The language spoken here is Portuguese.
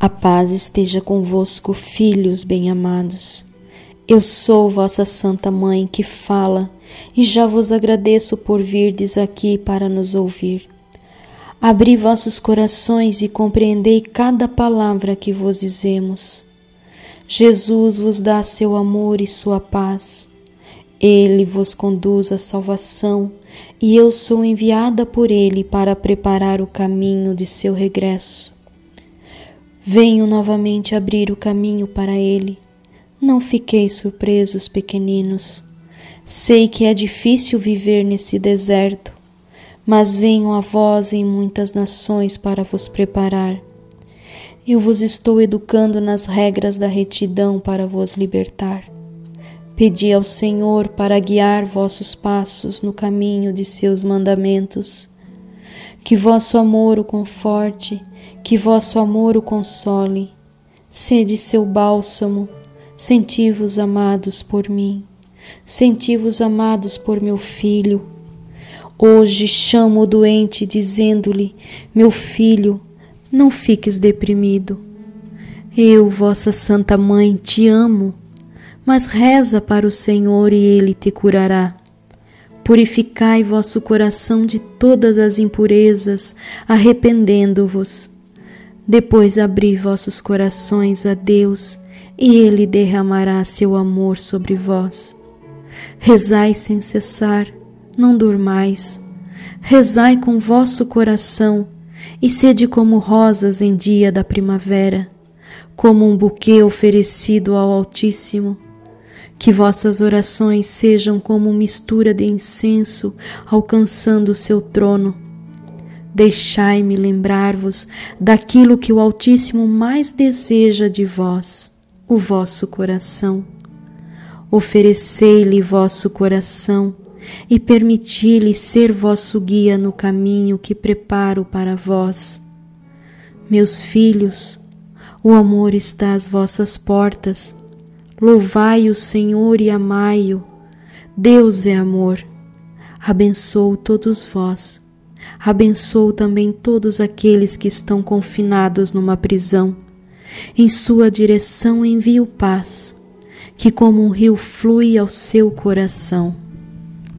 A paz esteja convosco, filhos bem-amados. Eu sou vossa Santa Mãe que fala, e já vos agradeço por virdes aqui para nos ouvir. Abri vossos corações e compreendei cada palavra que vos dizemos. Jesus vos dá seu amor e sua paz. Ele vos conduz à salvação, e eu sou enviada por ele para preparar o caminho de seu regresso. Venho novamente abrir o caminho para ele. Não fiquei surpresos, pequeninos. Sei que é difícil viver nesse deserto, mas venho a vós em muitas nações para vos preparar. Eu vos estou educando nas regras da retidão para vos libertar. Pedi ao Senhor para guiar vossos passos no caminho de seus mandamentos. Que vosso amor o conforte que vosso amor o console. Sede seu bálsamo, senti-vos amados por mim, senti-vos amados por meu filho. Hoje chamo o doente, dizendo-lhe: Meu filho, não fiques deprimido. Eu, vossa Santa Mãe, te amo, mas reza para o Senhor e ele te curará. Purificai vosso coração de todas as impurezas, arrependendo-vos depois abri vossos corações a Deus, e Ele derramará seu amor sobre vós. Rezai sem cessar, não durmais. Rezai com vosso coração, e sede como rosas em dia da primavera, como um buquê oferecido ao Altíssimo. Que vossas orações sejam como mistura de incenso alcançando o seu trono Deixai-me lembrar-vos daquilo que o Altíssimo mais deseja de vós, o vosso coração. Oferecei-lhe vosso coração e permiti-lhe ser vosso guia no caminho que preparo para vós. Meus filhos, o amor está às vossas portas. Louvai o Senhor e amai-o. Deus é amor. Abençoo todos vós abençoo também todos aqueles que estão confinados numa prisão. Em sua direção envio paz, que como um rio flui ao seu coração.